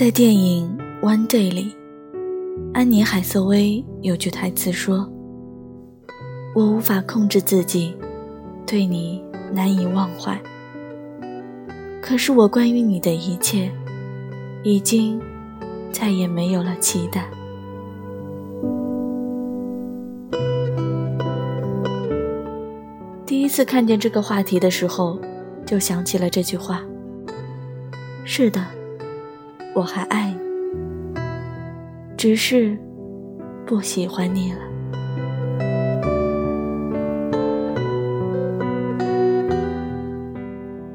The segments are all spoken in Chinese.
在电影《One Day》里，安妮海瑟薇有句台词说：“我无法控制自己，对你难以忘怀。可是我关于你的一切，已经再也没有了期待。”第一次看见这个话题的时候，就想起了这句话。是的。我还爱你，只是不喜欢你了。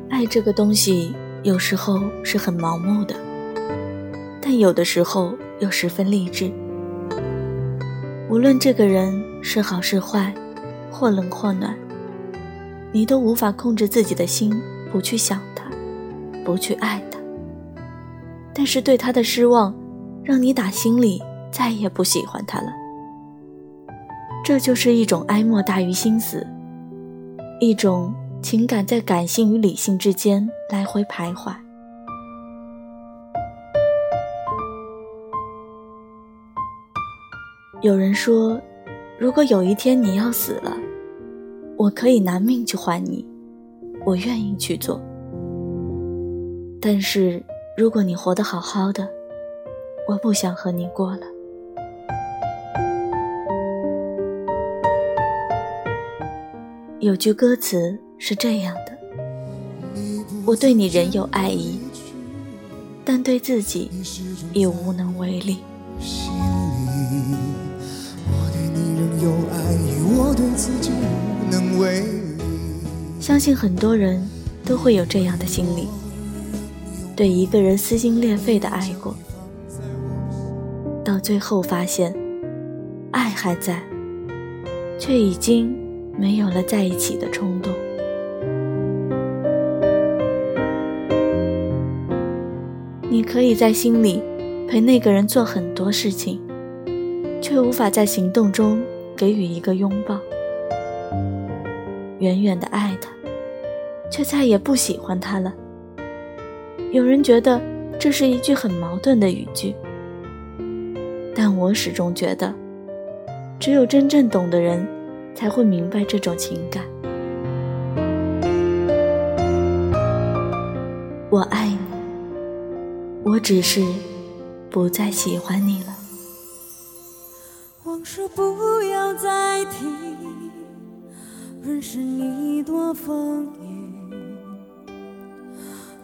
爱这个东西有时候是很盲目的，但有的时候又十分励志。无论这个人是好是坏，或冷或暖，你都无法控制自己的心，不去想他，不去爱他。但是对他的失望，让你打心里再也不喜欢他了。这就是一种哀莫大于心死，一种情感在感性与理性之间来回徘徊。有人说，如果有一天你要死了，我可以拿命去换你，我愿意去做。但是。如果你活得好好的，我不想和你过了。有句歌词是这样的：我对你仍有爱意，但对自己已无能为力。相信很多人都会有这样的经历。对一个人撕心裂肺的爱过，到最后发现，爱还在，却已经没有了在一起的冲动。你可以在心里陪那个人做很多事情，却无法在行动中给予一个拥抱。远远的爱他，却再也不喜欢他了。有人觉得这是一句很矛盾的语句，但我始终觉得，只有真正懂的人才会明白这种情感。我爱你，我只是不再喜欢你了。往事不要再提，任是你多风雨。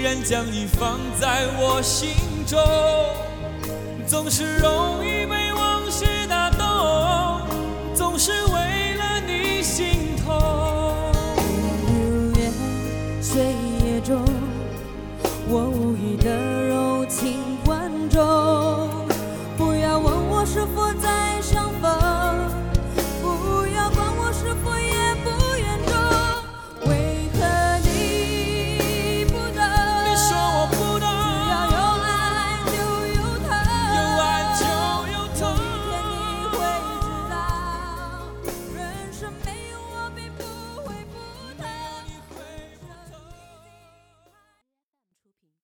依然将你放在我心中，总是容易